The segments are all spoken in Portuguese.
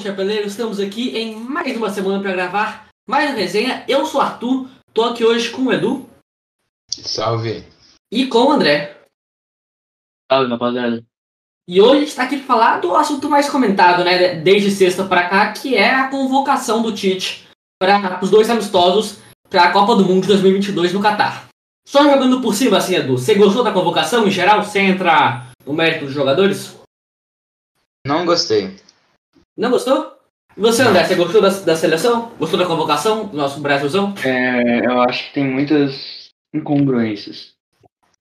Saúde, chapeleiros, estamos aqui em mais uma semana para gravar mais uma resenha. Eu sou o Arthur, tô aqui hoje com o Edu Salve. e com o André. Salve, rapaziada. E hoje a gente está aqui para falar do assunto mais comentado, né, desde sexta para cá, que é a convocação do Tite para os dois amistosos para a Copa do Mundo de 2022 no Catar. Só jogando por cima, assim, Edu, você gostou da convocação em geral, sem entrar no mérito dos jogadores? Não gostei. Não gostou? E você, André, você gostou da, da seleção? Gostou da convocação do nosso Brasilzão? É, eu acho que tem muitas incongruências.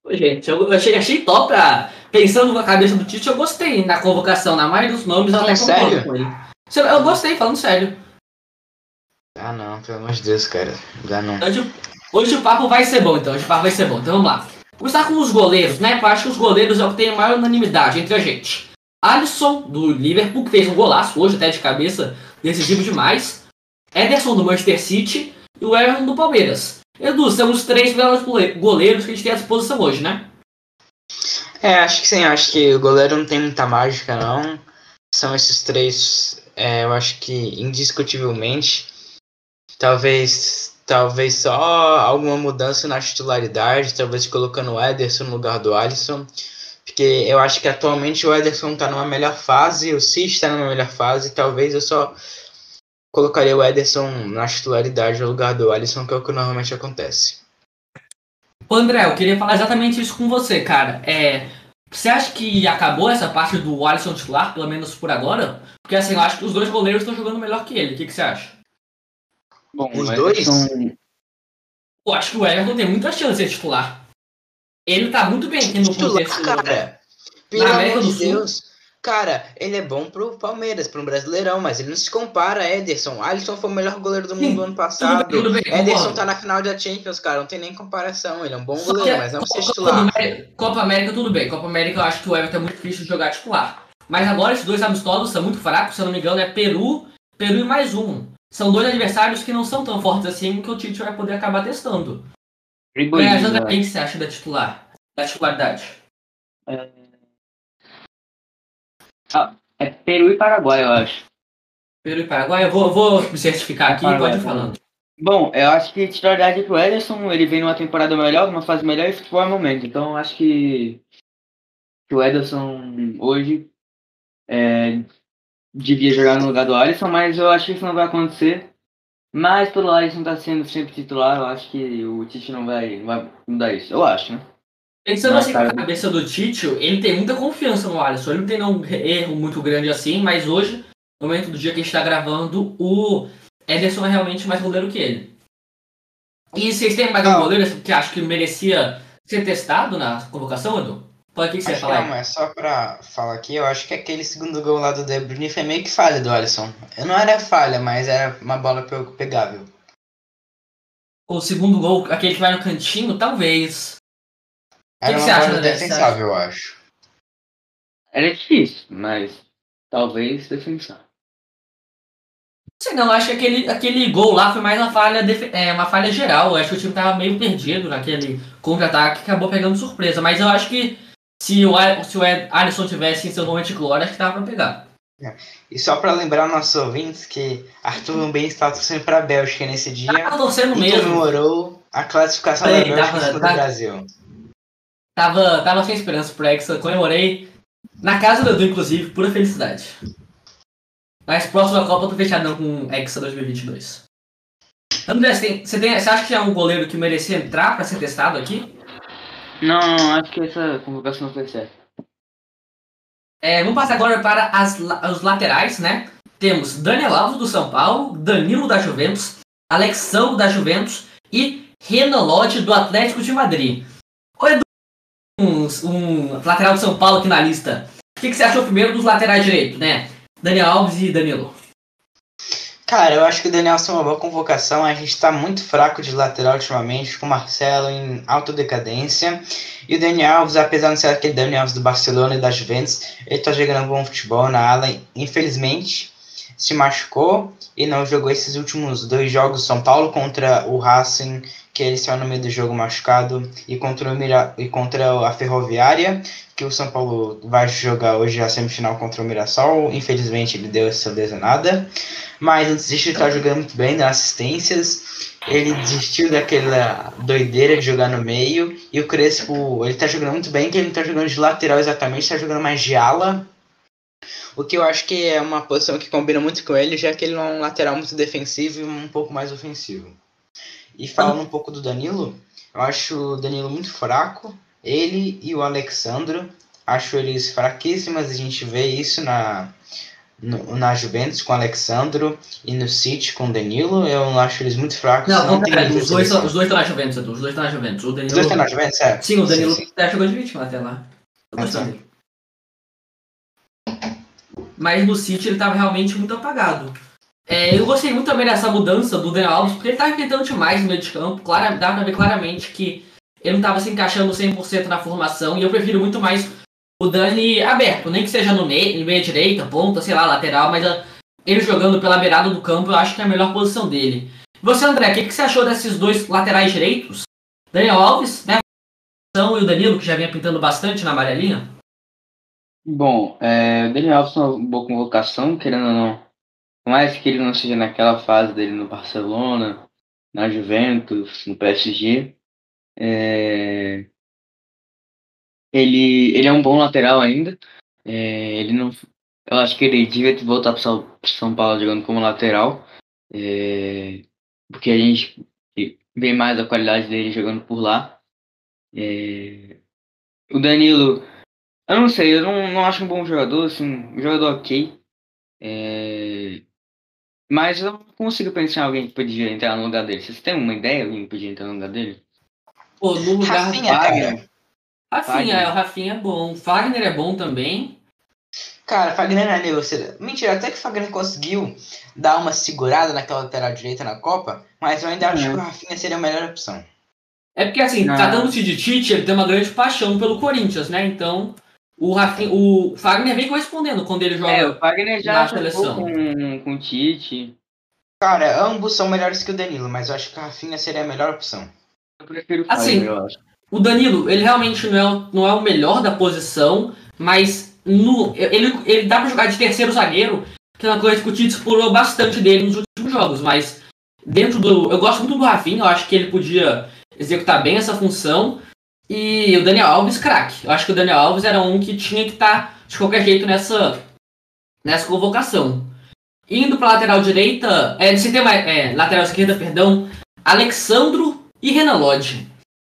Ô, Gente, eu achei, achei top. A, pensando na cabeça do Tite, eu gostei na convocação. Na maioria dos nomes, eu até sério? com ele. Eu gostei, falando sério. Ah não, pelo amor de Deus, cara. Dá não. Hoje, hoje o papo vai ser bom, então. Hoje o papo vai ser bom. Então vamos lá. Começar com os goleiros, né? Eu acho que os goleiros é o que tem a maior unanimidade entre a gente. Alisson, do Liverpool, que fez um golaço hoje, até de cabeça, decisivo demais. Ederson, do Manchester City. E o Everton, do Palmeiras. Edu, são os três melhores gole- goleiros que a gente tem à disposição hoje, né? É, acho que sim, acho que o goleiro não tem muita mágica, não. São esses três, é, eu acho que indiscutivelmente. Talvez, talvez só alguma mudança na titularidade, talvez colocando o Ederson no lugar do Alisson. Porque eu acho que atualmente o Ederson tá numa melhor fase, o City está numa melhor fase, talvez eu só colocaria o Ederson na titularidade no lugar do Alisson, que é o que normalmente acontece. Ô André, eu queria falar exatamente isso com você, cara. É, você acha que acabou essa parte do Alisson titular, pelo menos por agora? Porque assim, eu acho que os dois goleiros estão jogando melhor que ele. O que, que você acha? Bom, Os dois? Ederson- Eu acho que o Everton tem muita chance de ser titular. Ele tá muito bem aqui no contexto. cara. Pelo amor de Sul. Deus. Cara, ele é bom pro Palmeiras, pro Brasileirão, mas ele não se compara a Ederson. Alisson foi o melhor goleiro do Sim, mundo ano passado. tudo bem, Ederson concordo. tá na final da Champions, cara. Não tem nem comparação. Ele é um bom Só goleiro, mas não ser Copa, titular. América, Copa América, tudo bem. Copa América eu acho que o Everton é muito difícil de jogar titular. Mas agora esses dois amistosos são muito fracos, se eu não me engano, é Peru, Peru e mais um. São dois adversários que não são tão fortes assim que o Tite vai poder acabar testando. Frigorífico, É, Jandra, o né? que você acha da titular? Da titularidade? É Peru e Paraguai, eu acho. Peru e Paraguai, eu vou, vou me certificar aqui, Paraguai, pode ir falando. Bom, eu acho que titularidade pro Ederson, ele vem numa temporada melhor, numa fase melhor e futebol é momento. Então eu acho que, que o Ederson hoje é, devia jogar no lugar do Alisson, mas eu acho que isso não vai acontecer. Mas pelo Alisson tá sendo sempre titular, eu acho que o Tite não vai, não vai mudar isso. Eu acho, né? Pensando Mas, assim cara, na cabeça do Tite, ele tem muita confiança no Alisson. Ele não tem nenhum erro muito grande assim, mas hoje, no momento do dia que a gente tá gravando, o Ederson é realmente mais goleiro que ele. E vocês têm mais um Não. goleiro que acho que merecia ser testado na convocação, Edu? Pode que que você Acho que falar? não, mas só pra falar aqui, eu acho que aquele segundo gol lá do De Bruyne foi meio que falha do Alisson. Eu não era falha, mas era uma bola pe- pegável. O segundo gol, aquele que vai no cantinho, talvez. Era que uma você acha, bola André? defensável, eu acho. Era difícil, mas talvez defensão. Sei não, acho que aquele, aquele gol lá foi mais uma falha, é, uma falha geral. Eu acho que o time tava meio perdido naquele contra-ataque que acabou pegando surpresa. Mas eu acho que se o, A- se o Ed- Alisson tivesse em seu momento de glória, acho que dava pra pegar. E só pra lembrar nossos ouvintes que Arthur também está torcendo pra Bélgica nesse dia. Tava torcendo e mesmo. comemorou a classificação da Bélgica tava- cima tava- do Brasil. Tava, tava sem esperança pro Hexa, comemorei. Na casa do Edu, inclusive, pura felicidade. Mas próximo da Copa eu tô fechadão com Hexa 2022. André, você, tem, você, tem, você acha que é um goleiro que merecia entrar pra ser testado aqui? Não, acho que essa convocação não foi certa. É, vamos passar agora para as, os laterais, né? Temos Daniel Alves do São Paulo, Danilo da Juventus, Alexandre da Juventus e Renan Lodge do Atlético de Madrid. Ô Edu, um, um lateral de São Paulo aqui na lista. O que, que você achou primeiro dos laterais direito, né? Daniel Alves e Danilo. Cara, eu acho que o Danielson é uma boa convocação. A gente tá muito fraco de lateral ultimamente, com o Marcelo em alta decadência. E o Daniel Alves, apesar de ser aquele Daniel Alves do Barcelona e da Juventus, ele tá jogando bom futebol na ala. Infelizmente, se machucou e não jogou esses últimos dois jogos São Paulo contra o Racing, que ele saiu no meio do jogo machucado, e contra, o Mira, e contra a Ferroviária, que o São Paulo vai jogar hoje a semifinal contra o Mirassol. Infelizmente ele deu essa lesionada. Mas antes disso ele tá jogando muito bem, dando assistências. Ele desistiu daquela doideira de jogar no meio. E o Crespo, ele tá jogando muito bem, que ele não tá jogando de lateral exatamente, tá jogando mais de ala. O que eu acho que é uma posição que combina muito com ele, já que ele é um lateral muito defensivo e um pouco mais ofensivo. E falando um pouco do Danilo, eu acho o Danilo muito fraco. Ele e o Alexandro, acho eles fraquíssimas. A gente vê isso na, no, na Juventus com o Alexandro e no City com o Danilo. Eu acho eles muito fracos. Não, não os, dois, os dois estão na Juventus, Edu. Os dois estão na Juventus. O Danilo... Os dois estão na Juventus, é? Sim, o Danilo Sim, sim. até jogou de vítima até lá. Tô gostando dele. Mas no City ele tava realmente muito apagado. É, eu gostei muito também dessa mudança do Daniel Alves, porque ele tava inventando demais no meio de campo. Dá pra ver claramente que ele não tava se encaixando 100% na formação. E eu prefiro muito mais o Dani aberto, nem que seja no meio, no meio direita, ponta, sei lá, lateral, mas ah, ele jogando pela beirada do campo, eu acho que é a melhor posição dele. Você, André, o que, que você achou desses dois laterais direitos? Daniel Alves, né? E o Danilo, que já vinha pintando bastante na amarelinha. Bom, é, o Daniel Alves é uma boa convocação, querendo ou não. Por mais que ele não seja naquela fase dele no Barcelona, na Juventus, no PSG, é, ele, ele é um bom lateral ainda. É, ele não, eu acho que ele devia voltar para São, Paulo jogando como lateral, é, porque a gente vê mais a qualidade dele jogando por lá. É, o Danilo, eu não sei, eu não, não acho um bom jogador, assim, um jogador ok. É, mas eu não consigo pensar em alguém que podia entrar no lugar dele. Vocês têm uma ideia de alguém que podia entrar no lugar dele? Pô, no lugar Rafinha, do Fagner. cara. Rafinha, Fagner. é, o Rafinha é bom. Fagner é bom também. Cara, Fagner não é negociado. Mentira, até que o Fagner conseguiu dar uma segurada naquela lateral direita na Copa, mas eu ainda acho É. que o Rafinha seria a melhor opção. É porque assim, Não. tratando-se de Tite, ele tem uma grande paixão pelo Corinthians, né? Então, o, Rafinha, o Fagner vem correspondendo quando ele joga. É, o Fagner já na jogou seleção. com, com o Tite. Cara, ambos são melhores que o Danilo, mas eu acho que o Rafinha seria a melhor opção. Eu prefiro o Assim, Fagner, eu acho. O Danilo, ele realmente não é, o- não é o melhor da posição, mas no, ele, ele dá pra jogar de terceiro zagueiro, que é uma coisa que o Tite explorou bastante dele nos últimos jogos, mas dentro do. Eu gosto muito do Rafinha, eu acho que ele podia executar bem essa função. E o Daniel Alves, craque. Eu acho que o Daniel Alves era um que tinha que estar de qualquer jeito nessa, nessa convocação. Indo pra lateral direita, é, você tem é, lateral esquerda, perdão, Alexandro e Renan Lodge.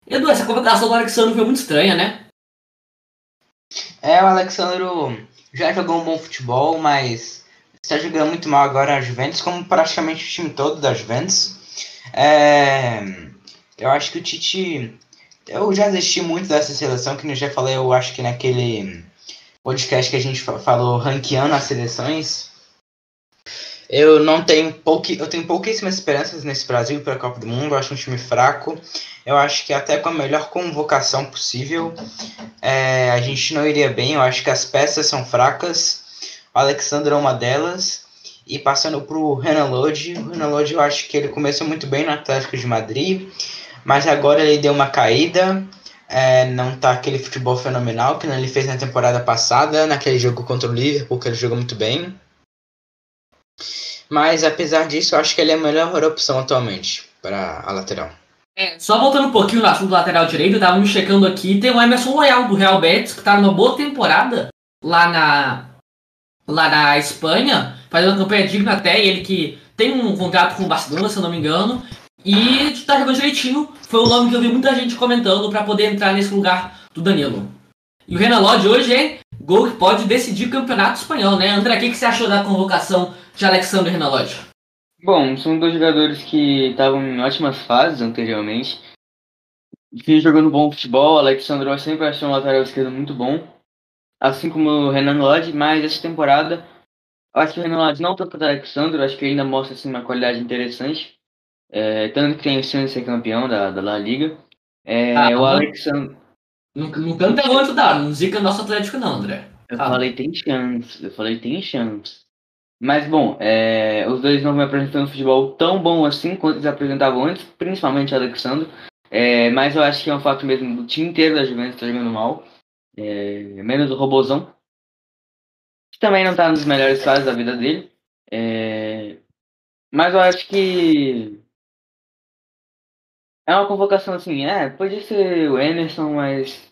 Edu, essa convocação do Alexandro foi muito estranha, né? É, o Alexandro já jogou um bom futebol, mas está jogando muito mal agora na Juventus, como praticamente o time todo da Juventus. É, eu acho que o Tite. Eu já assisti muito dessa seleção, que eu já falei, eu acho que naquele podcast que a gente fa- falou ranqueando as seleções. Eu não tenho pouqui, eu tenho pouquíssimas esperanças nesse Brasil para a Copa do Mundo. Eu acho um time fraco. Eu acho que até com a melhor convocação possível, é, a gente não iria bem. Eu acho que as peças são fracas. O Alexandre é uma delas. E passando para o Renan Lodge. O Renan Lodge eu acho que ele começou muito bem no Atlético de Madrid. Mas agora ele deu uma caída. É, não tá aquele futebol fenomenal que ele fez na temporada passada, naquele jogo contra o Liverpool, que ele jogou muito bem. Mas apesar disso, eu acho que ele é a melhor opção atualmente para a lateral. É, só voltando um pouquinho no assunto do lateral direito, tava me checando aqui, tem o Emerson Royal do Real Betis, que tá numa boa temporada lá na, lá na Espanha, fazendo uma campanha digna até, ele que tem um contrato com o Barcelona, se eu não me engano, e tá jogando direitinho, foi o nome que eu vi muita gente comentando pra poder entrar nesse lugar do Danilo. E o Renan Lodge hoje é gol que pode decidir o campeonato espanhol, né? André, o que, que você achou da convocação de Alexandre Renan Lodge? Bom, são dois jogadores que estavam em ótimas fases anteriormente. Vinha jogando bom futebol, Alexandre eu sempre achei um lateral esquerdo muito bom. Assim como o Renan Lodge, mas essa temporada acho que o Renan Lodge não tanto o Alexandre, acho que ele ainda mostra assim, uma qualidade interessante. É, tanto que tem chance de ser campeão da, da La Liga. É, Ah, o Alexandre. Não, não canta muito, não. Não zica nosso Atlético, não, André. Eu Ah. falei tem chance, eu falei tem chance. Mas, bom, é, os dois não vêm apresentando futebol tão bom assim quanto eles apresentavam antes, principalmente o Alexandre. É, mas eu acho que é um fato mesmo do time inteiro da Juventus estar tá jogando mal. É, menos o Robozão, que também não está nos melhores fases da vida dele. É, mas eu acho que é uma convocação assim, é, podia ser o Emerson, mas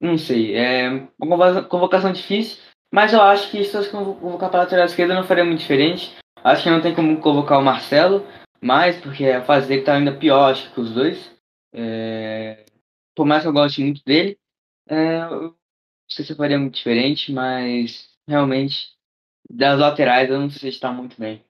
não sei, é uma convocação difícil, mas eu acho que se fosse convocar para a lateral esquerda não faria muito diferente. Acho que não tem como convocar o Marcelo, mais porque a fase dele tá ainda pior, acho que os dois. É, por mais que eu goste muito dele, é, não sei se faria muito diferente, mas realmente das laterais eu não sei se está muito bem.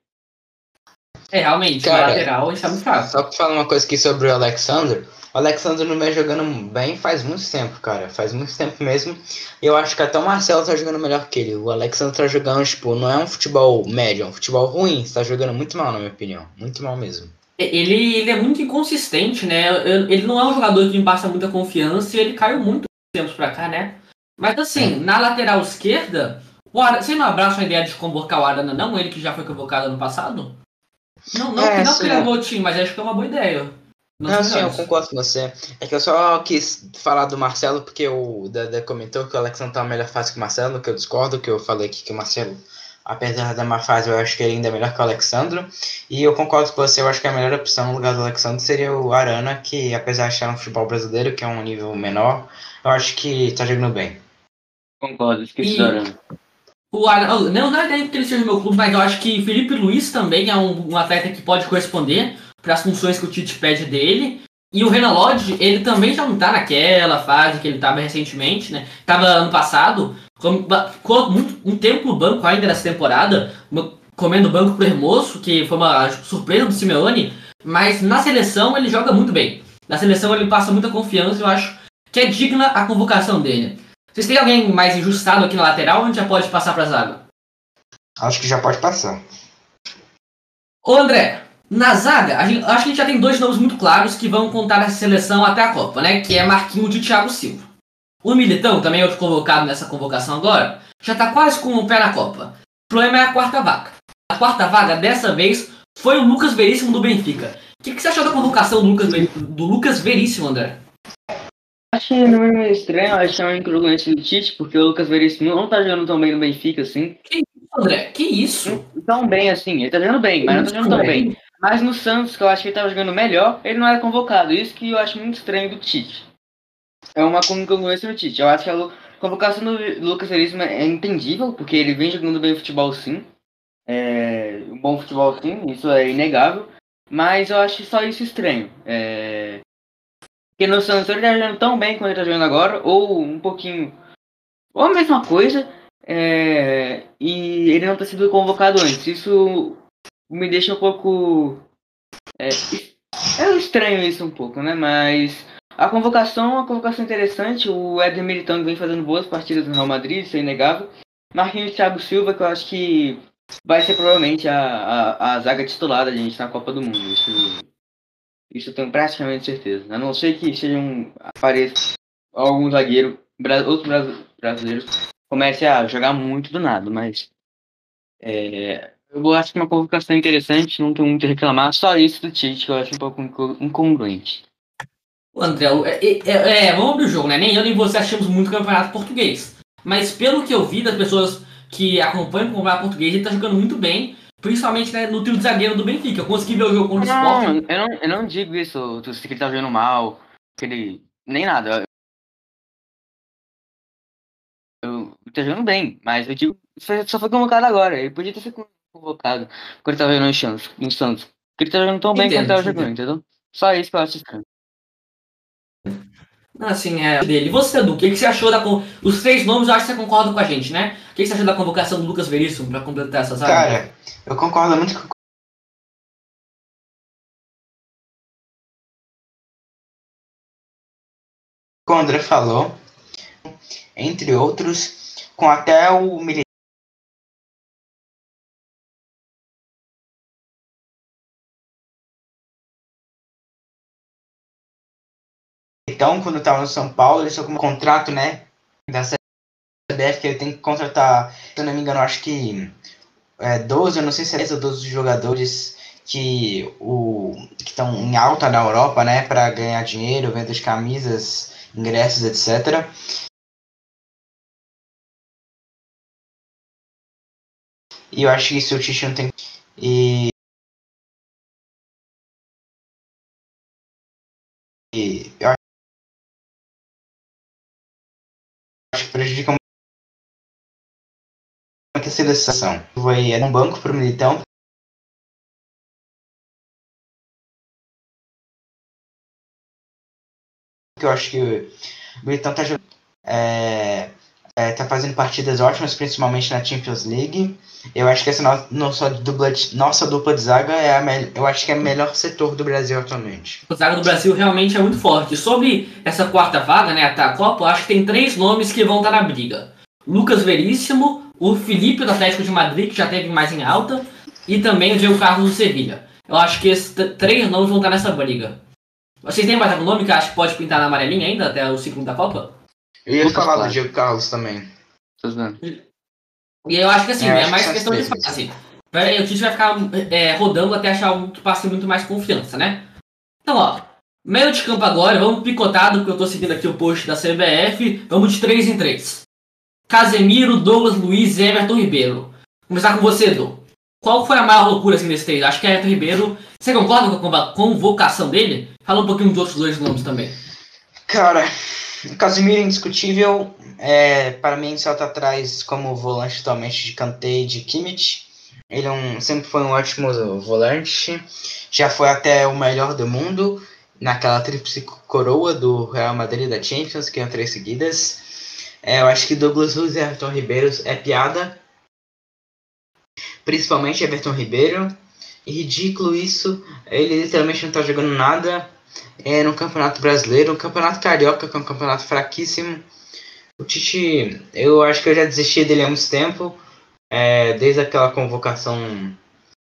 É, realmente, Cara, lateral está muito fácil. Só pra falar uma coisa aqui sobre o Alexander. O Alexander não vem jogando bem faz muito tempo, cara. Faz muito tempo mesmo. E eu acho que até o Marcelo tá jogando melhor que ele. O Alexander tá jogando, tipo, não é um futebol médio, é um futebol ruim. Está jogando muito mal, na minha opinião. Muito mal mesmo. Ele, ele é muito inconsistente, né? Ele não é um jogador que me passa muita confiança e ele caiu muito tempos pra cá, né? Mas assim, é. na lateral esquerda, o Ara... você não abraça a ideia de convocar o Arana, não? Ele que já foi convocado ano passado? Não, não, é, não que ele é bom time, mas acho que é uma boa ideia. Não, não sim, eu concordo com você. É que eu só quis falar do Marcelo porque o Dede comentou que o Alexandre tá na melhor fase que o Marcelo, que eu discordo, que eu falei aqui que o Marcelo, apesar da má fase, eu acho que ele ainda é melhor que o Alexandre. E eu concordo com você, eu acho que a melhor opção no lugar do Alexandre seria o Arana, que apesar de estar no futebol brasileiro, que é um nível menor, eu acho que tá jogando bem. Concordo, esqueci e... do Arana. O Arana, não, não é nem porque ele seja meu clube, mas eu acho que Felipe Luiz também é um, um atleta que pode corresponder para as funções que o Tite pede dele. E o Renan Lodge, ele também já não tá naquela fase que ele estava recentemente, né? Tava ano passado, ficou muito, um tempo no banco ainda nessa temporada, comendo banco pro Hermoso, que foi uma surpresa do Simeone, mas na seleção ele joga muito bem. Na seleção ele passa muita confiança, eu acho que é digna a convocação dele. Vocês têm alguém mais ajustado aqui na lateral ou a gente já pode passar pra zaga? Acho que já pode passar. Ô André, na zaga, a gente, acho que a gente já tem dois nomes muito claros que vão contar nessa seleção até a Copa, né? Que é Marquinhos e Thiago Silva. O Militão, também outro convocado nessa convocação agora, já tá quase com o pé na Copa. O problema é a quarta vaga. A quarta vaga, dessa vez, foi o Lucas Veríssimo do Benfica. O que, que você achou da convocação do Lucas, do Lucas Veríssimo, André? Achei não é estranho, achei uma incongruência do Tite, porque o Lucas Veríssimo não tá jogando tão bem no Benfica, assim. Que isso, André? Que isso? Tão bem assim, ele tá jogando bem, mas não tá jogando tão bem. Mas no Santos, que eu acho que ele estava jogando melhor, ele não era convocado. Isso que eu acho muito estranho do Tite. É uma incongruência do Tite. Eu acho que a convocação do Lucas Veríssimo é entendível, porque ele vem jogando bem futebol sim. É, um bom futebol sim, isso é inegável. Mas eu acho só isso estranho. É, porque no Santos ele tá jogando tão bem quanto ele tá jogando agora, ou um pouquinho. Ou a mesma coisa. É, e ele não tá sendo convocado antes. Isso me deixa um pouco. É, é estranho isso um pouco, né? Mas a convocação é uma convocação interessante. O Éder Militão vem fazendo boas partidas no Real Madrid, isso é inegável. Marquinhos Thiago Silva, que eu acho que vai ser provavelmente a, a, a zaga titular da gente na Copa do Mundo. Isso, isso eu tenho praticamente certeza. A não ser que seja um, apareça algum zagueiro, outros brasileiros comece a jogar muito do nada, mas é, eu acho que uma convocação interessante, não tenho muito a reclamar. Só isso do Tite, que eu acho um pouco incongruente. André, é, é, é, vamos abrir o jogo, né? Nem eu nem você achamos muito campeonato português. Mas pelo que eu vi das pessoas que acompanham o campeonato português, ele tá jogando muito bem. Principalmente né, no trio de zagueiro do Benfica. Eu consegui ver o jogo contra o Sport. Eu não, eu não digo isso, que ele tá jogando mal, que ele. Nem nada. Eu, eu tá jogando bem, mas eu digo, só foi convocado agora. Ele podia ter sido convocado quando ele tava jogando em Santos. Em Santos. Porque ele tá jogando tão bem quando ele tava jogando, entendeu? Só isso que eu acho estranho. Assim, é dele. Você, Edu, o que, que você achou da. Os três nomes eu acho que você concorda com a gente, né? O que, que você achou da convocação do Lucas Veríssimo pra completar essa saga? Cara, eu concordo muito com o André falou, entre outros, com até o Então, quando estava no São Paulo, ele só com um contrato, né, da CBF, que ele tem que contratar, se eu não me engano, acho que é, 12, eu não sei se é 10 ou 12 jogadores que que estão em alta na Europa, né, para ganhar dinheiro, venda de camisas, ingressos, etc. E eu acho que isso o Tite não tem. E. e eu acho que prejudica muito a seleção. Foi é um banco para o Militão. Que eu acho que o Militão tá jogando. É, é, tá fazendo partidas ótimas, principalmente na Champions League. Eu acho que essa no, nossa, dupla de, nossa dupla de zaga é a eu acho que é o melhor setor do Brasil atualmente. A zaga do Brasil realmente é muito forte. Sobre essa quarta vaga, né, a Copa, eu acho que tem três nomes que vão estar na briga. Lucas Veríssimo, o Felipe do Atlético de Madrid, que já teve mais em alta, e também o Diego Carlos do Sevilha. Eu acho que esses três nomes vão estar nessa briga. Vocês têm mais algum nome que acho que pode pintar na amarelinha ainda até o segundo da Copa? Eu ia Lucas falar do Diego Carlos também. E eu acho que assim, é, é mais que questão de fase. O Tite vai ficar é, rodando até achar um que passe muito mais confiança, né? Então, ó, meio de campo agora, vamos picotado, porque eu tô seguindo aqui o post da CBF. Vamos de 3 em 3. Casemiro, Douglas Luiz e Everton Ribeiro. Vou começar com você, Edu. Qual foi a maior loucura assim desse três? Acho que é Everton Ribeiro. Você concorda com a convocação dele? Fala um pouquinho dos outros dois nomes também. Cara, Casemiro é indiscutível. É, para mim, só tá atrás como volante atualmente de Kanté e de Kimmich. Ele é um, sempre foi um ótimo volante. Já foi até o melhor do mundo naquela tríplice coroa do Real Madrid da Champions, que é três seguidas. É, eu acho que Douglas Luiz e Everton Ribeiro é piada. Principalmente Everton Ribeiro. E ridículo isso. Ele literalmente não tá jogando nada é, no Campeonato Brasileiro, no Campeonato Carioca, que é um campeonato fraquíssimo. O Tite, eu acho que eu já desisti dele há muito tempo, é, desde aquela convocação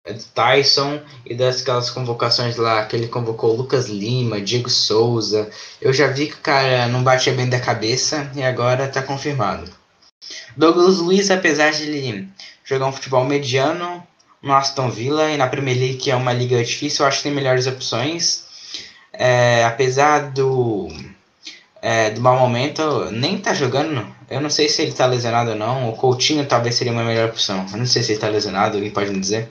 do Tyson e das aquelas convocações lá que ele convocou Lucas Lima, Diego Souza. Eu já vi que o cara não batia bem da cabeça e agora tá confirmado. Douglas Luiz, apesar de ele jogar um futebol mediano no Aston Villa e na Premier League, que é uma liga difícil, eu acho que tem melhores opções é, apesar do, é, do mau momento, nem tá jogando. Eu não sei se ele tá lesionado ou não. O Coutinho talvez seria uma melhor opção. Eu não sei se ele tá lesionado, alguém pode me dizer?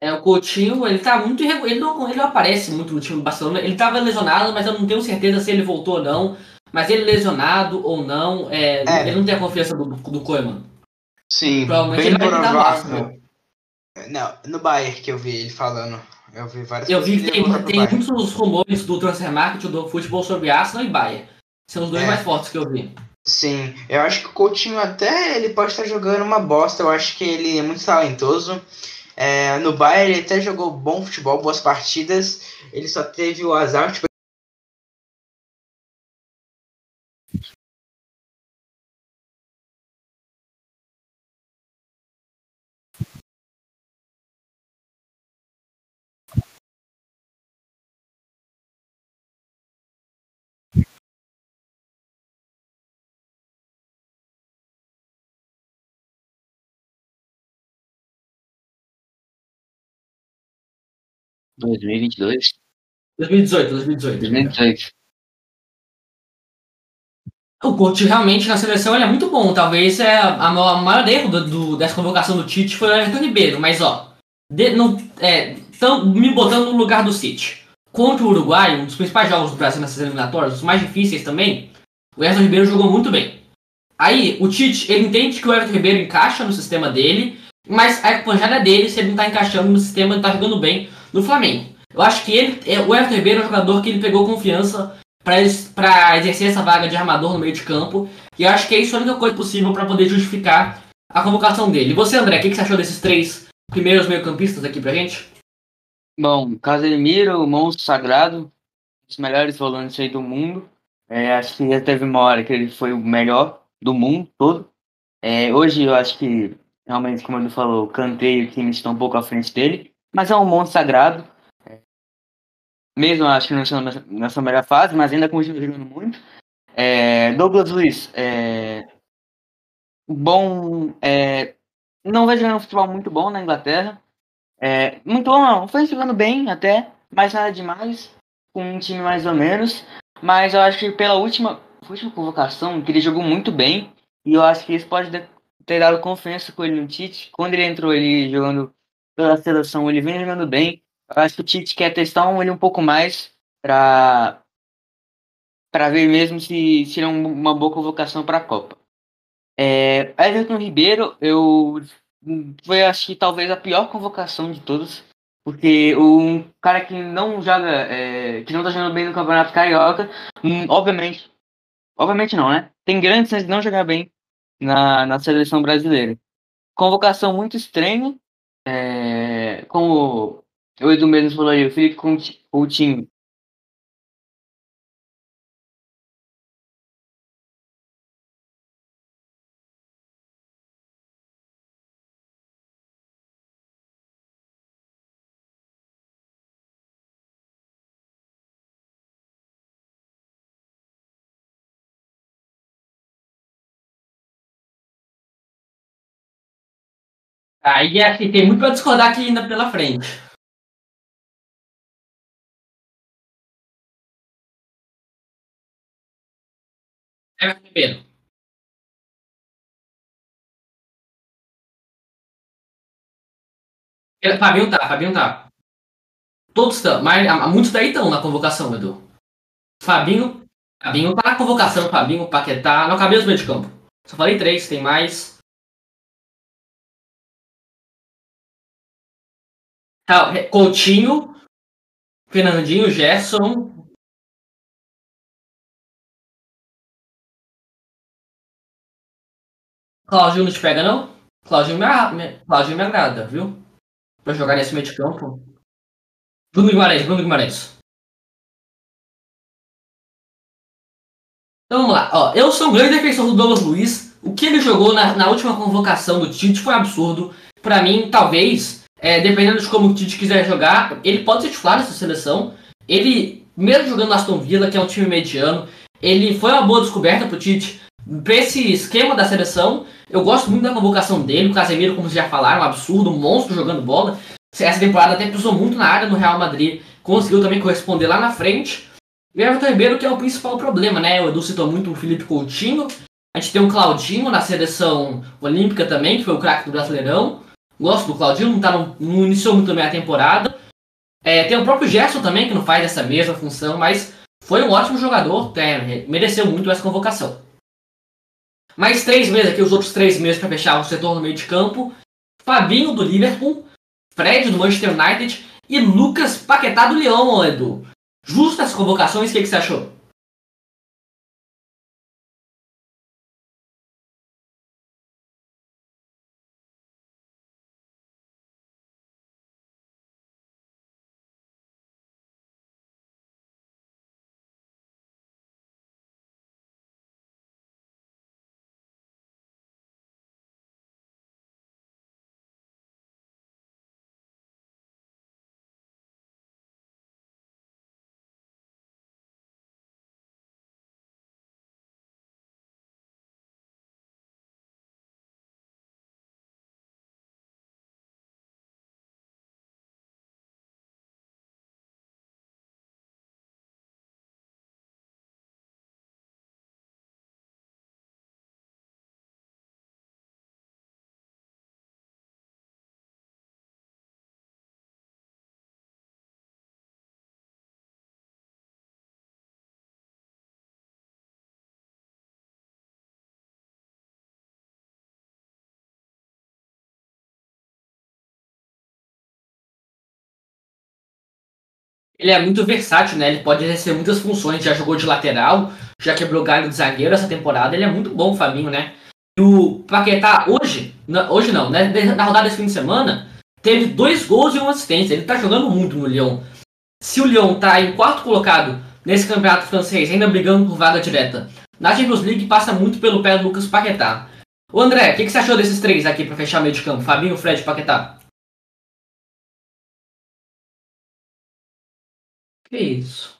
É, o Coutinho, ele tá muito irregular. Ele não, ele não aparece muito no time do Barcelona. Ele tava lesionado, mas eu não tenho certeza se ele voltou ou não. Mas ele lesionado ou não, é, é. ele não tem a confiança do, do Koeman. Sim, Provavelmente bem ele vai provável. Não, no Bayern que eu vi ele falando. Eu vi várias Eu vi que tem, tem muitos rumores do transfer market do futebol sobre Arsenal e Bayern. São os dois é. mais fortes que eu vi. Sim, eu acho que o Coutinho até ele pode estar jogando uma bosta. Eu acho que ele é muito talentoso. É, no Bayern ele até jogou bom futebol, boas partidas. Ele só teve o azar tipo, 2022? 2018, 2018. 2018. O Coutinho realmente na seleção ele é muito bom. Talvez é a, a maior erro do, do, dessa convocação do Tite foi o Everton Ribeiro. Mas ó, de, não, é, tão me botando no lugar do City. Contra o Uruguai, um dos principais jogos do Brasil nessas eliminatórias, os mais difíceis também, o Everton Ribeiro jogou muito bem. Aí, o Tite, ele entende que o Everton Ribeiro encaixa no sistema dele, mas a panjada dele se ele não tá encaixando no sistema, ele tá jogando bem no Flamengo. Eu acho que ele, é, o Everton Ribeiro é um jogador que ele pegou confiança para exercer essa vaga de armador no meio de campo. E eu acho que é isso a única coisa possível para poder justificar a convocação dele. Você, André, o que, que você achou desses três primeiros meio-campistas aqui pra gente? Bom, Casemiro, o monstro sagrado, um dos melhores volantes aí do mundo. É, acho que já teve uma hora que ele foi o melhor do mundo todo. É, hoje eu acho que, realmente, como ele falou, o Kanté e o Kimmich estão um pouco à frente dele. Mas é um monstro sagrado. Mesmo acho que não estão na sua melhor fase, mas ainda continua jogando muito. É, Douglas Luiz, é, bom, é, não vai jogando um futebol muito bom na Inglaterra. É, muito bom não, foi jogando bem até, mas nada demais, com um time mais ou menos. Mas eu acho que pela última, última convocação, que ele jogou muito bem, e eu acho que isso pode ter dado confiança com ele no Tite. Quando ele entrou ele jogando pela seleção, ele vem jogando bem. Eu acho que o Tite quer testar ele um pouco mais para para ver mesmo se se é uma boa convocação para a Copa. É, Everton Ribeiro, eu foi acho que talvez a pior convocação de todos, porque um cara que não joga, é, que não tá jogando bem no Campeonato Carioca, hum, obviamente, obviamente não, né? Tem grandes chances de não jogar bem na, na seleção brasileira. Convocação muito estranha, é, como o Edu mesmo falou aí, o Felipe Coutinho Aí assim, tem muito para discordar aqui ainda pela frente. Everton Ribeiro. Fabinho tá, Fabinho tá. Todos estão, mas muitos daí estão na convocação, Edu. Fabinho, Fabinho tá na convocação, Fabinho, Paquetá, não cabelo do meio de campo. Só falei três, tem mais. Tá, Coutinho, Fernandinho, Gerson. Claudinho não te pega, não? Claudinho me, me, Claudinho me agrada, viu? Pra jogar nesse meio de campo. Bruno Guimarães, Bruno Guimarães. Então vamos lá. Ó, eu sou um grande defensor do Douglas Luiz. O que ele jogou na, na última convocação do Tite foi absurdo. Para mim, talvez é, dependendo de como o Tite quiser jogar, ele pode ser titular nessa seleção. Ele, mesmo jogando no Aston Villa, que é um time mediano, ele foi uma boa descoberta pro Tite pra esse esquema da seleção. Eu gosto muito da convocação dele, o Casemiro, como vocês já falaram, um absurdo, um monstro jogando bola. Essa temporada até pisou muito na área no Real Madrid, conseguiu também corresponder lá na frente. E o Everton Ribeiro, que é o principal problema, né? O Edu citou muito o Felipe Coutinho. A gente tem um Claudinho na seleção olímpica também, que foi o craque do Brasileirão. Gosto do Claudinho, não, tá no, não iniciou muito bem a temporada. É, tem o próprio Gerson também, que não faz essa mesma função, mas foi um ótimo jogador, é, mereceu muito essa convocação. Mais três meses aqui, os outros três meses para fechar o setor no meio de campo. Fabinho do Liverpool, Fred do Manchester United e Lucas Paquetá do Leão, Edu. Justo essas convocações, o que, que você achou? Ele é muito versátil, né? Ele pode exercer muitas funções. Já jogou de lateral, já quebrou galho de zagueiro essa temporada. Ele é muito bom, o Fabinho, né? E o Paquetá, hoje, hoje não, né? Na rodada desse fim de semana, teve dois gols e uma assistência. Ele tá jogando muito no Lyon. Se o Lyon tá em quarto colocado nesse campeonato francês, ainda brigando por vaga direta, na Champions League passa muito pelo pé do Lucas Paquetá. O André, o que, que, você achou desses três aqui para fechar meio de campo? Fabinho, Fred e Paquetá? Que isso?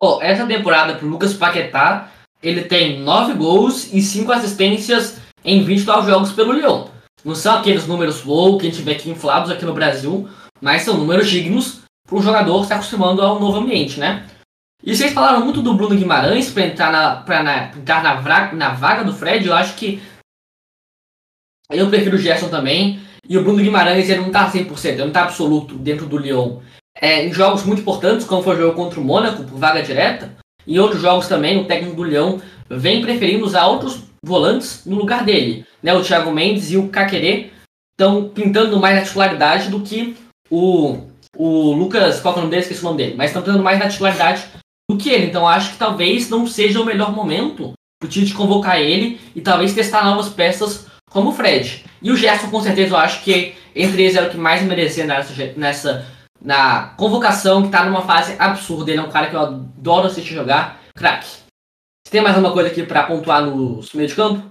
Ó, essa temporada pro Lucas Paquetá, ele tem 9 gols e 5 assistências em 29 jogos pelo Lyon. Não são aqueles números low que a gente vê aqui inflados aqui no Brasil, mas são números dignos para um jogador se acostumando ao novo ambiente, né? E vocês falaram muito do Bruno Guimarães para entrar, na, pra na, entrar na, vaga, na vaga do Fred. Eu acho que eu prefiro o Gerson também. E o Bruno Guimarães ele não tá 100%, ele não tá absoluto dentro do Lyon. É, em jogos muito importantes, como foi o jogo contra o Mônaco, por vaga direta, em outros jogos também, o técnico do Leão vem preferindo usar outros volantes no lugar dele. Né? O Thiago Mendes e o Caquerê estão pintando mais na titularidade do que o, o Lucas, qual é o nome dele? Esqueci o nome dele, mas estão pintando mais na titularidade do que ele. Então acho que talvez não seja o melhor momento para o Tite convocar ele e talvez testar novas peças como o Fred. E o Gerson, com certeza, eu acho que entre eles era o que mais merecia nessa, nessa na convocação, que tá numa fase absurda. Ele é um cara que eu adoro assistir jogar. Craque. Você tem mais alguma coisa aqui para pontuar no meio de campo?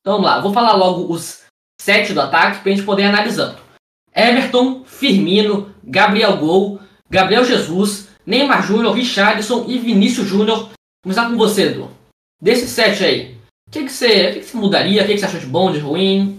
Então vamos lá, vou falar logo os sete do ataque pra gente poder ir analisando. Everton, Firmino, Gabriel Gol, Gabriel Jesus, Neymar Júnior, Richardson e Vinícius Júnior. Começar com você, Edu. Desses sete aí, o que, que, você, que, que você mudaria? O que, que você achou de bom, de ruim?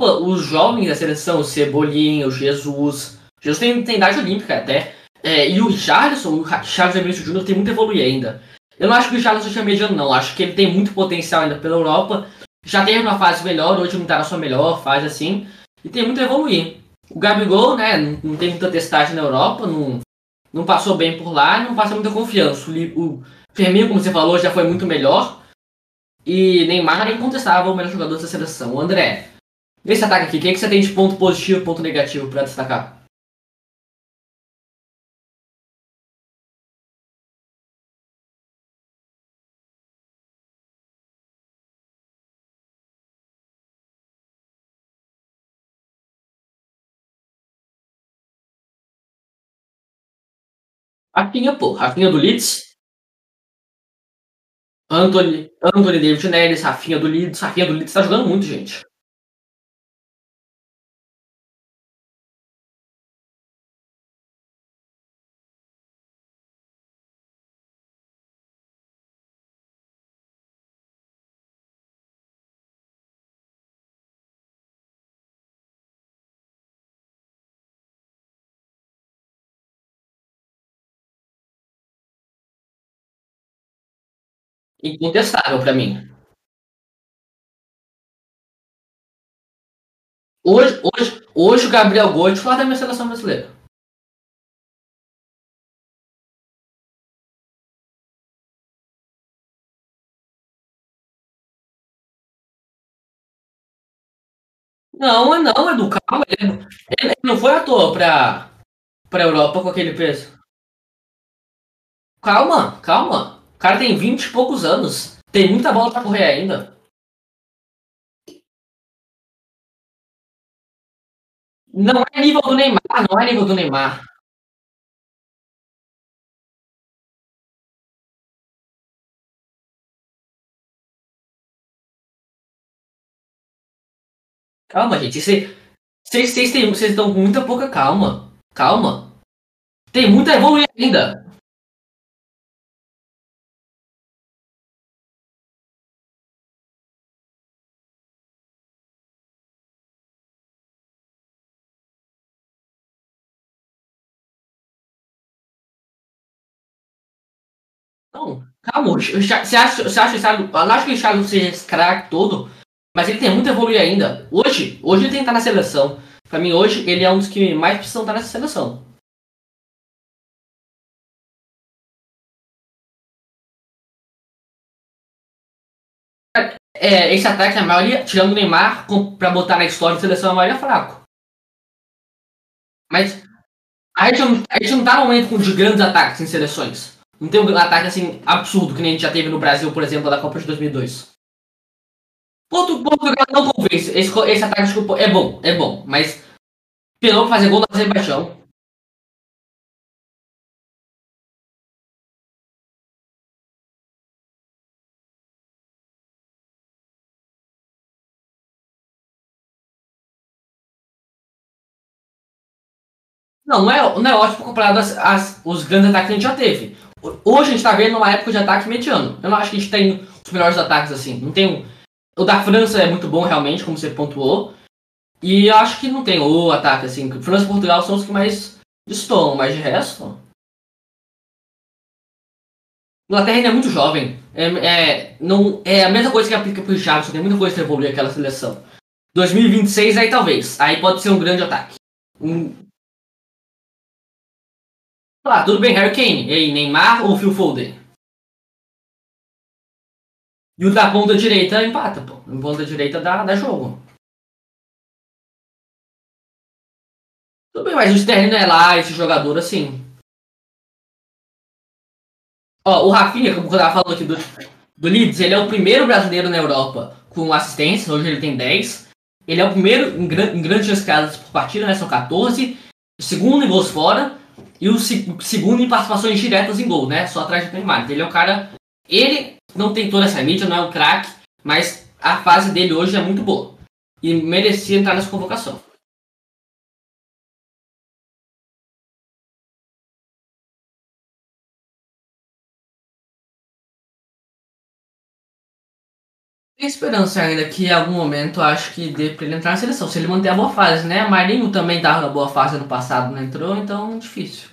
Os jovens da seleção, o Cebolinha, o Jesus. Jesus tem, tem idade olímpica até. É, e o Richardson, o Charles Vinícius Júnior tem muito a evoluir ainda. Eu não acho que o Richardson seja mediano, não. Acho que ele tem muito potencial ainda pela Europa. Já teve uma fase melhor, hoje não está na sua melhor fase assim. E tem muito a evoluir. O Gabigol, né, não, tem muita testagem na Europa, não, não passou bem por lá, não passa muita confiança. O, o Firmino, como você falou, já foi muito melhor. E Neymar é incontestável o melhor jogador da seleção. O André, Nesse ataque aqui, o que, é que você tem de ponto positivo ponto negativo para destacar? Rafinha, pô. Rafinha do Leeds. Anthony, Anthony David Neres, Rafinha do Leeds. Rafinha do Leeds tá jogando muito, gente. Incontestável para mim. Hoje, hoje, hoje o Gabriel Gomes fala da minha seleção brasileira. Não, não, Edu, calma. Ele, ele não foi à toa pra, pra Europa com aquele preço. Calma, calma. O cara tem 20 e poucos anos. Tem muita bola pra correr ainda. Não é nível do Neymar, não é nível do Neymar. Calma, gente. Vocês estão com muita pouca calma. Calma. Tem muita evoluir ainda. Calma, você acha, você acha, sabe, eu não acho que o Thiago seja craque todo, mas ele tem muito a evoluir ainda. Hoje, hoje ele tem que estar na seleção. Pra mim, hoje, ele é um dos que mais precisam estar nessa seleção. É, esse ataque, a maioria, tirando o Neymar, pra botar na história de seleção, a maioria é fraco. Mas a gente, não, a gente não tá no momento de grandes ataques em seleções. Não tem um ataque assim absurdo que nem a gente já teve no Brasil, por exemplo, da Copa de 2002. Portugal não convence. Esse, esse ataque é bom, é bom, mas Pelou fazer gol no Azerbaijão. Não, não é, não é ótimo comparado às, às, os grandes ataques que a gente já teve. Hoje a gente tá vendo uma época de ataque mediano. Eu não acho que a gente tem os melhores ataques assim. Não tem um... O da França é muito bom realmente, como você pontuou. E eu acho que não tem o ataque assim. França e Portugal são os que mais destoam, mas de resto. Inglaterra ainda é muito jovem. É, é, não, é a mesma coisa que aplica pro Richardson, tem muita coisa que evoluir aquela seleção. 2026 aí talvez. Aí pode ser um grande ataque. Um, ah, tudo bem, Harry Kane. E aí, Neymar ou Phil Foden? E o da ponta direita empata, pô. Na ponta direita dá, dá jogo. Tudo bem, mas o Sterling não é lá, esse jogador assim. Ó, o Rafinha, como eu tava falando aqui do, do Leeds, ele é o primeiro brasileiro na Europa com assistência, hoje ele tem 10. Ele é o primeiro em, gran, em grandes escalas por partida, né? São 14. O segundo em gols fora e o segundo em participações diretas em gol, né? Só atrás do Neymar. Ele é um cara. Ele não tem toda essa mídia, não é um craque, mas a fase dele hoje é muito boa. E merecia entrar nessa convocação. Tem esperança ainda que em algum momento acho que dê pra ele entrar na seleção. Se ele manter a boa fase, né? Marinho também tava na boa fase ano passado, não entrou, então difícil.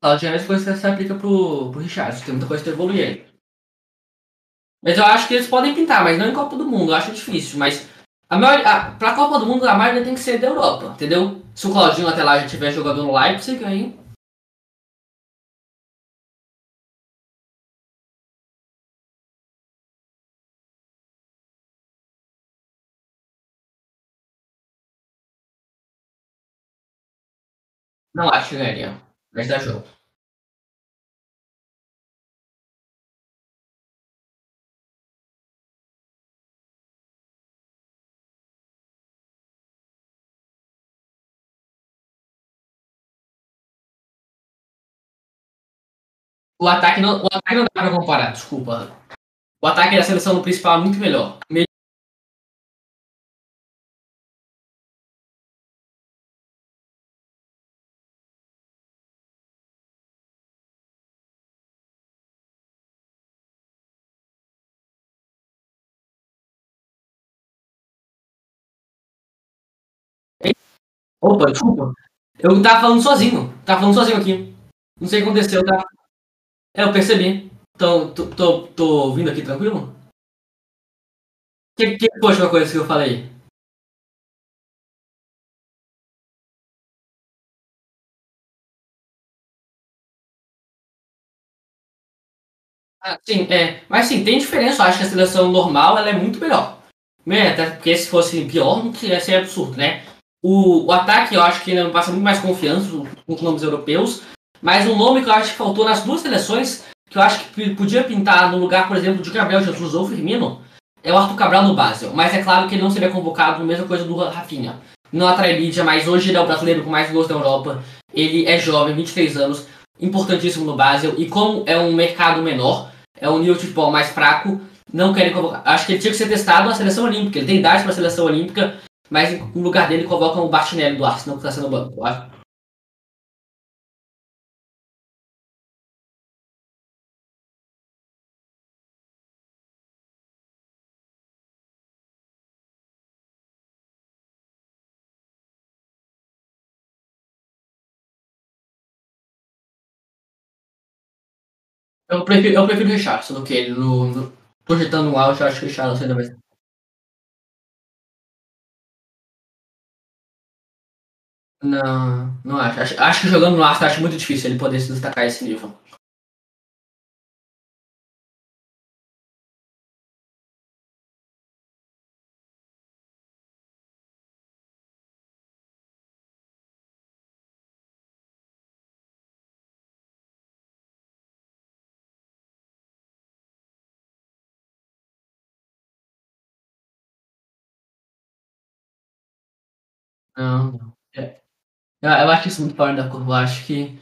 Claudio Neves coisa que se aplica pro, pro Richard, tem muita coisa que evoluir aí. Mas eu acho que eles podem pintar, mas não em Copa do Mundo, eu acho difícil. Mas a maior, a, pra Copa do Mundo a maioria tem que ser da Europa, entendeu? Se o Claudinho até lá já tiver jogado no Leipzig, aí Não acho que ganharia. Mas dá jogo. O ataque não, o ataque não dá pra comparar, desculpa. O ataque da seleção principal é muito melhor. Opa, desculpa. Eu tava falando sozinho. Tava falando sozinho aqui. Não sei o que aconteceu, tá? É, eu percebi. Tô, tô, tô, tô ouvindo aqui tranquilo? O que, que foi a coisa que eu falei? Ah, sim, é. Mas sim, tem diferença. Eu acho que a seleção normal ela é muito melhor. Né? Até porque se fosse pior, não ia ser absurdo, né? O, o ataque eu acho que ainda passa muito mais confiança com nomes europeus. Mas um nome que eu acho que faltou nas duas seleções, que eu acho que podia pintar no lugar, por exemplo, de Gabriel Jesus ou Firmino, é o Arthur Cabral no Basel. Mas é claro que ele não seria convocado, mesma coisa do Rafinha. Não atrai mídia, mas hoje ele é o brasileiro com mais gols da Europa. Ele é jovem, 23 anos, importantíssimo no Basel. E como é um mercado menor, é um nível de futebol mais fraco, não querem convocar. Acho que ele tinha que ser testado na seleção olímpica. Ele tem idade para a seleção olímpica mas no lugar dele colocam o Martinelli do Arsenal, que tá sendo banco. Eu prefiro, eu prefiro Richardson do que ele. No, no, projetando um áudio, eu acho que o Richardson ainda vai ser. Não, não acho. acho. Acho que jogando no Arsenal acho muito difícil ele poder se destacar esse nível. Não, não. É. Eu, eu acho isso muito fora da curva. Eu acho que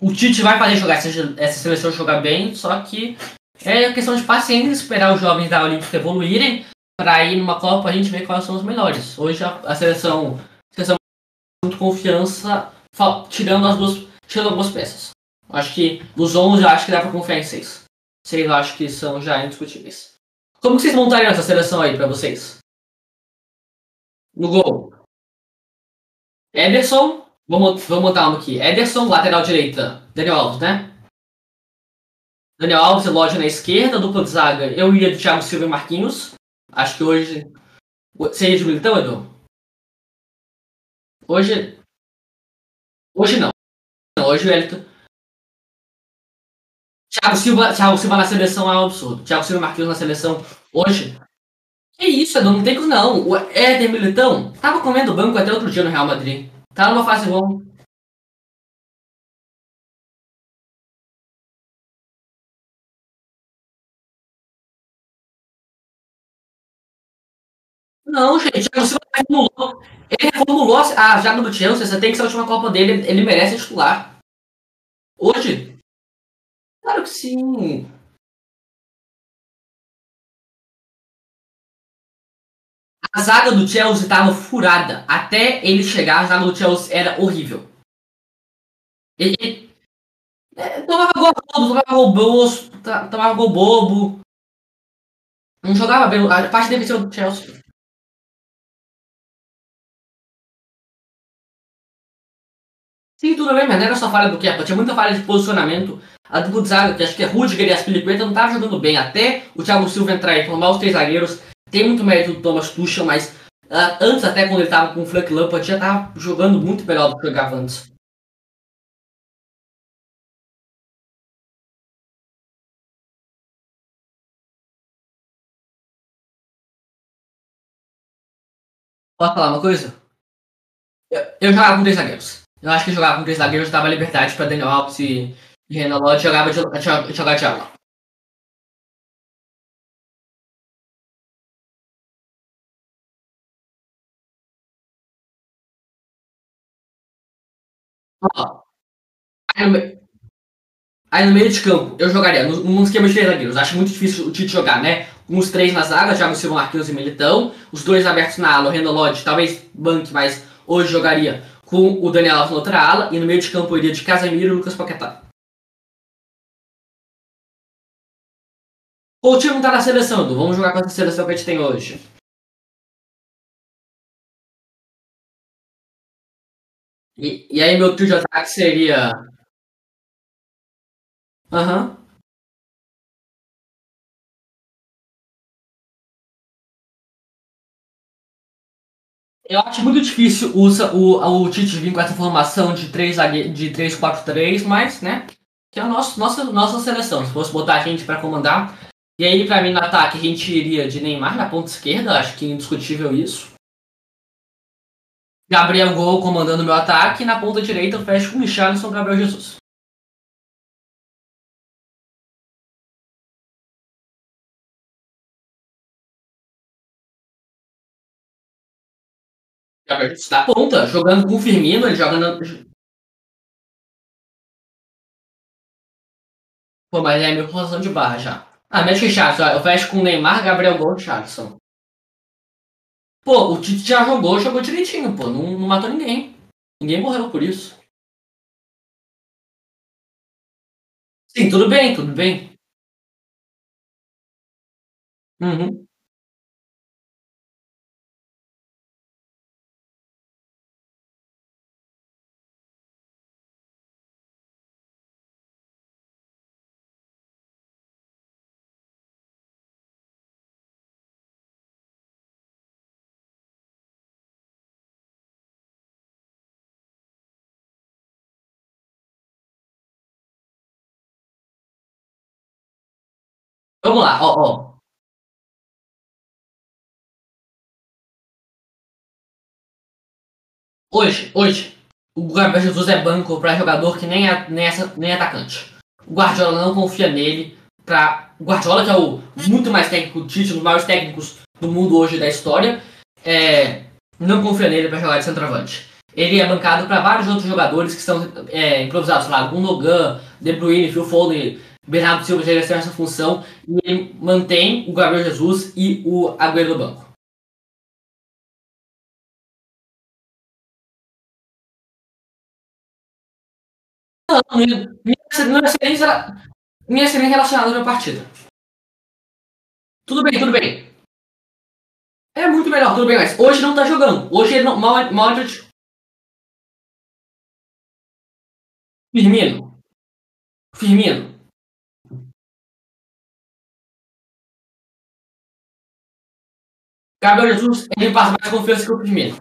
o Tite vai fazer jogar essa, essa seleção jogar bem, só que é questão de paciência, esperar os jovens da Olímpica evoluírem para ir numa Copa a gente ver quais são os melhores. Hoje a, a seleção, a seleção muito confiança, tirando as duas, tirando algumas peças. Acho que dos 11 eu acho que dá para confiar em 6. 6 eu acho que são já indiscutíveis. Como vocês montariam essa seleção aí para vocês? No gol. Ederson, vamos, vamos botar um aqui. Ederson, lateral direita. Daniel Alves, né? Daniel Alves e Loja na esquerda, dupla de zaga. Eu iria de Thiago Silva e Marquinhos. Acho que hoje. Você ia de Militão, Edu? Hoje. Hoje não. Hoje o Elton. Thiago Silva, Thiago Silva na seleção é um absurdo. Thiago Silva e Marquinhos na seleção hoje. Que isso, Edu? Não tem como não. O Éder Militão tava comendo banco até outro dia no Real Madrid. Tá numa fase bom. Não, gente, reformulou. Ele reformulou a jaga do Chelsea. Você tem que ser a última Copa dele. Ele merece titular. Hoje? Claro que sim. A zaga do Chelsea estava furada. Até ele chegar, a zaga do Chelsea era horrível. Ele, é, tomava gol bobo, tomava gol bobo, tomava gol bobo. Não jogava bem. A parte defensiva do Chelsea. Sim, tudo bem, mas não era só falha do Kepa. Tinha muita falha de posicionamento. A dupla zaga, que acho que é Rudiger e Aspilicueta, não estavam jogando bem. Até o Thiago Silva entrar e tomar os três zagueiros. Tem muito mérito do Thomas Tuchel, mas uh, antes, até quando ele estava com o Frank Lampard, já estava jogando muito melhor do que jogava antes. Posso falar uma coisa? Eu, eu jogava com três zagueiros. Eu acho que jogava com três zagueiros, dava liberdade para Daniel Alves e, Renan Lodge, jogava de, jogar de ala. Aí no, aí no, meio de campo, eu jogaria num esquema de três zagueiros. Acho muito difícil o Tite jogar, né? Com os três na zaga, Thiago Silva, Marquinhos e Militão. Os dois abertos na ala, o Renan Lodge, talvez banque, mas hoje jogaria com o Daniel Alves na outra ala. E no meio de campo eu iria de Casemiro e Lucas Paquetá. O time não tá na seleção, Edu. Vamos jogar com essa seleção que a gente tem hoje. E, e aí meu trio de ataque seria. Aham. Uhum. Eu acho muito difícil o, o, o Tite vir com essa formação de 3 de 3-4-3, mas, né? Que é a nossa, nossa, nossa seleção. Se fosse botar a gente para comandar. E aí, para mim, no ataque, a gente iria de Neymar na ponta esquerda, acho que é indiscutível isso. Gabriel Gol comandando meu ataque. E na ponta direita eu fecho com o Richarlison Gabriel Jesus. Gabriel Jesus da ponta, jogando com o Firmino, ele joga na... Pô, mas é minha posição de barra já. Ah, mexe Richarlison, eu fecho com o Neymar, Gabriel Gol e Richarlison. Pô, o Tite já jogou, jogou direitinho, pô. Não, não matou ninguém. Ninguém morreu por isso. Sim, tudo bem, tudo bem. Uhum. Vamos lá, ó, ó. Hoje, hoje, o Gabriel Jesus é banco para jogador que nem, é, nem, é, nem é atacante. O Guardiola não confia nele para o Guardiola que é o muito mais técnico do Tite, um dos maiores técnicos do mundo hoje da história, é, não confia nele para jogar de centroavante. Ele é bancado para vários outros jogadores que estão é, improvisados lá, Gundogan, De Bruyne, Phil Foden, Bernardo Silva já exerce essa função e ele mantém o Gabriel Jesus e o Agüero no banco. Não, minha, minha, minha excelência relacionada à partida. Tudo bem, tudo bem. É muito melhor, tudo bem, mas hoje não tá jogando. Hoje ele não. Mal, mal Firmino. Firmino. Gabriel Jesus, ele passa mais confiança que o Firmino.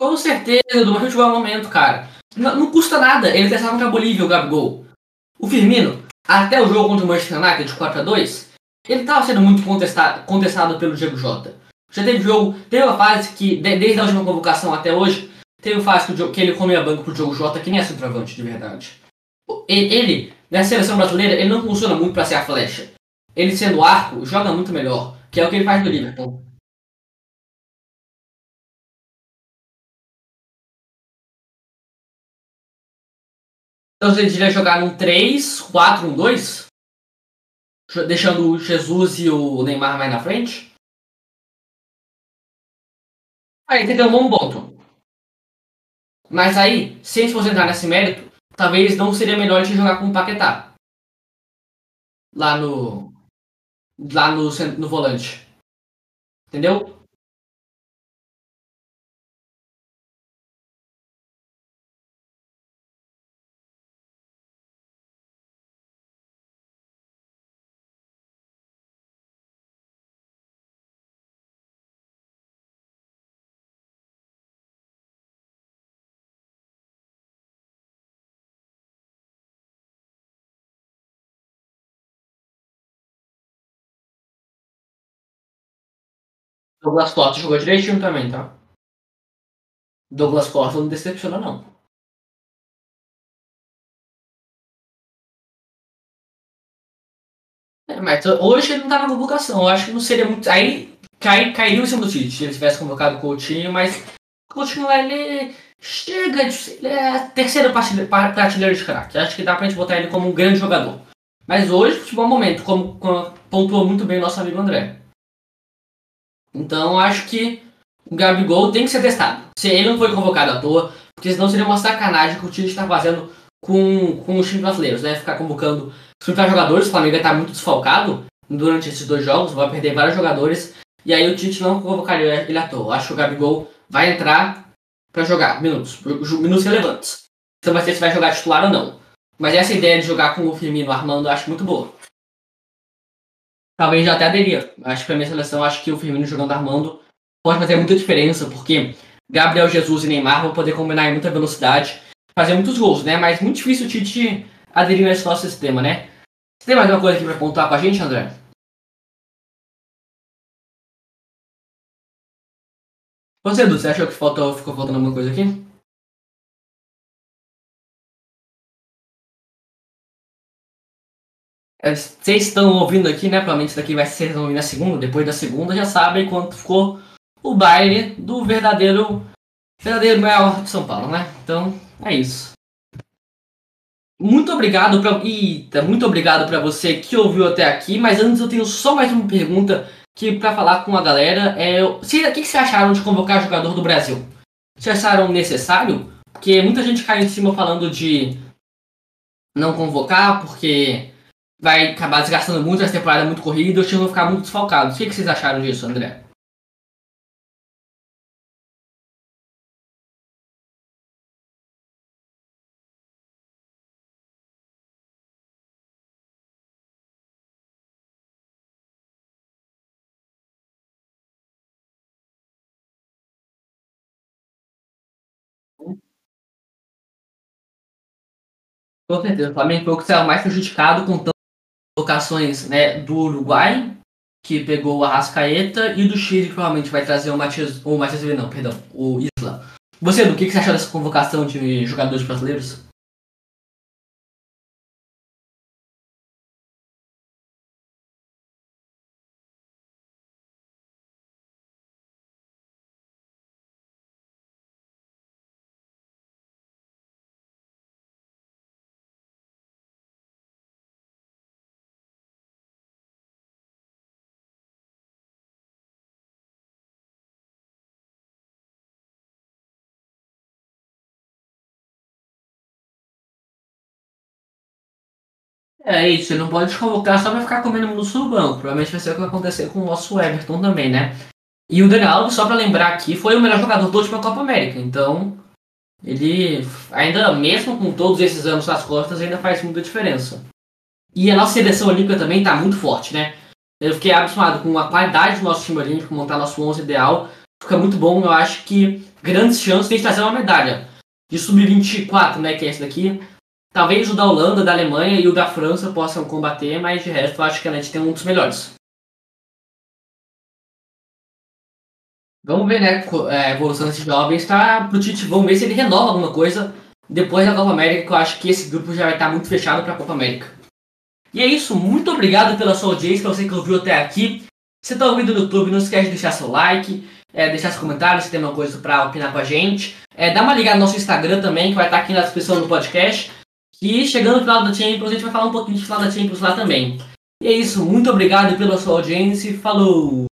Com certeza, do futebol momento, cara. Não, não, custa nada ele testar contra a Bolívia o Gabigol. O Firmino, até o jogo contra o Manchester United de 4x2, ele estava sendo muito contestado, contestado pelo Diego Jota. Já teve jogo, teve uma fase que, desde a última convocação até hoje, teve uma fase que, que ele comia banco pro Diogo Jota, que nem é centroavante de verdade. Ele, na seleção brasileira, ele não funciona muito para ser a flecha. Ele sendo arco, joga muito melhor, que é o que ele faz no Liverpool. Então você iria jogar num 3, 4, 1, 2? Deixando o Jesus e o Neymar mais na frente? Aí tem que ter um bom ponto. Mas aí, se a entrar nesse mérito, talvez não seria melhor te jogar com o Paquetá. Lá no. Lá no, no volante. Entendeu? Douglas Costa jogou direitinho também, tá? Douglas Costa não decepciona, não. É, mas hoje ele não tá na convocação. Eu acho que não seria muito. Aí cai, cairia em cima do Tite se ele tivesse convocado o Coutinho, mas o Coutinho ele chega de. Ele é a terceira prateleira de craque. Acho que dá pra gente botar ele como um grande jogador. Mas hoje, futebol é momento, como, como pontuou muito bem o nosso amigo André. Então acho que o Gabigol tem que ser testado. Se ele não foi convocado à toa, porque senão seria uma sacanagem que o Tite está fazendo com, com os times brasileiros, né? Ficar convocando 30 jogadores, o Flamengo está muito desfalcado durante esses dois jogos, vai perder vários jogadores, e aí o Tite não convocaria ele à toa. Acho que o Gabigol vai entrar para jogar minutos, minutos relevantes. Então vai ser se vai jogar titular ou não. Mas essa ideia de jogar com o Firmino Armando eu acho muito boa talvez já até aderia. Acho que pra minha seleção, acho que o Firmino jogando Armando pode fazer muita diferença, porque Gabriel Jesus e Neymar vão poder combinar em muita velocidade, fazer muitos gols, né? Mas muito difícil o Tite aderir nesse nosso sistema, né? Você tem mais alguma coisa aqui pra pontuar com a gente, André? Você, Edu, você achou que faltou, ficou faltando alguma coisa aqui? Vocês estão ouvindo aqui, né? Provavelmente isso daqui vai ser ouvindo na segunda. Depois da segunda já sabem quanto ficou o baile do verdadeiro verdadeiro maior de São Paulo, né? Então é isso. Muito obrigado para Eita, muito obrigado para você que ouviu até aqui. Mas antes eu tenho só mais uma pergunta que para falar com a galera é o que, que vocês acharam de convocar jogador do Brasil? Vocês acharam necessário? Porque muita gente cai em cima falando de não convocar porque vai acabar desgastando muito, essa temporada é muito corrida, os times vão ficar muito desfalcados. O que, que vocês acharam disso, André? Com certeza, o Flamengo foi o que saiu mais prejudicado com locações né, do Uruguai, que pegou o Arrascaeta, e do Chile, que provavelmente vai trazer o Matias. O Matias não, perdão, o Isla. Você, do que, que você achou dessa convocação de jogadores brasileiros? É isso, não pode desconvocar só pra ficar comendo seu banco. Provavelmente vai ser o que vai acontecer com o nosso Everton também, né? E o Daniel Alves, só pra lembrar aqui, foi o melhor jogador da última Copa América. Então, ele, ainda mesmo com todos esses anos nas costas, ainda faz muita diferença. E a nossa seleção olímpica também tá muito forte, né? Eu fiquei abismado com a qualidade do nosso time olímpico, montar nosso 11 ideal. Fica muito bom, eu acho que grandes chances de trazer uma medalha. De sub-24, né, que é esse daqui. Talvez o da Holanda, da Alemanha e o da França possam combater, mas de resto eu acho que a gente tem um dos melhores. Vamos ver, né, a evolução desses jovens tá pro Tite, vamos ver se ele renova alguma coisa depois da Copa América, que eu acho que esse grupo já vai estar muito fechado para a Copa América. E é isso, muito obrigado pela sua audiência, para você que ouviu até aqui. Se está ouvindo no YouTube, não esquece de deixar seu like, é, deixar seu comentário se tem alguma coisa para opinar com a gente. É, dá uma ligada no nosso Instagram também, que vai estar aqui na descrição do podcast. E chegando no final da Champions, a gente vai falar um pouquinho de final da Champions lá também. E é isso, muito obrigado pela sua audiência. Falou!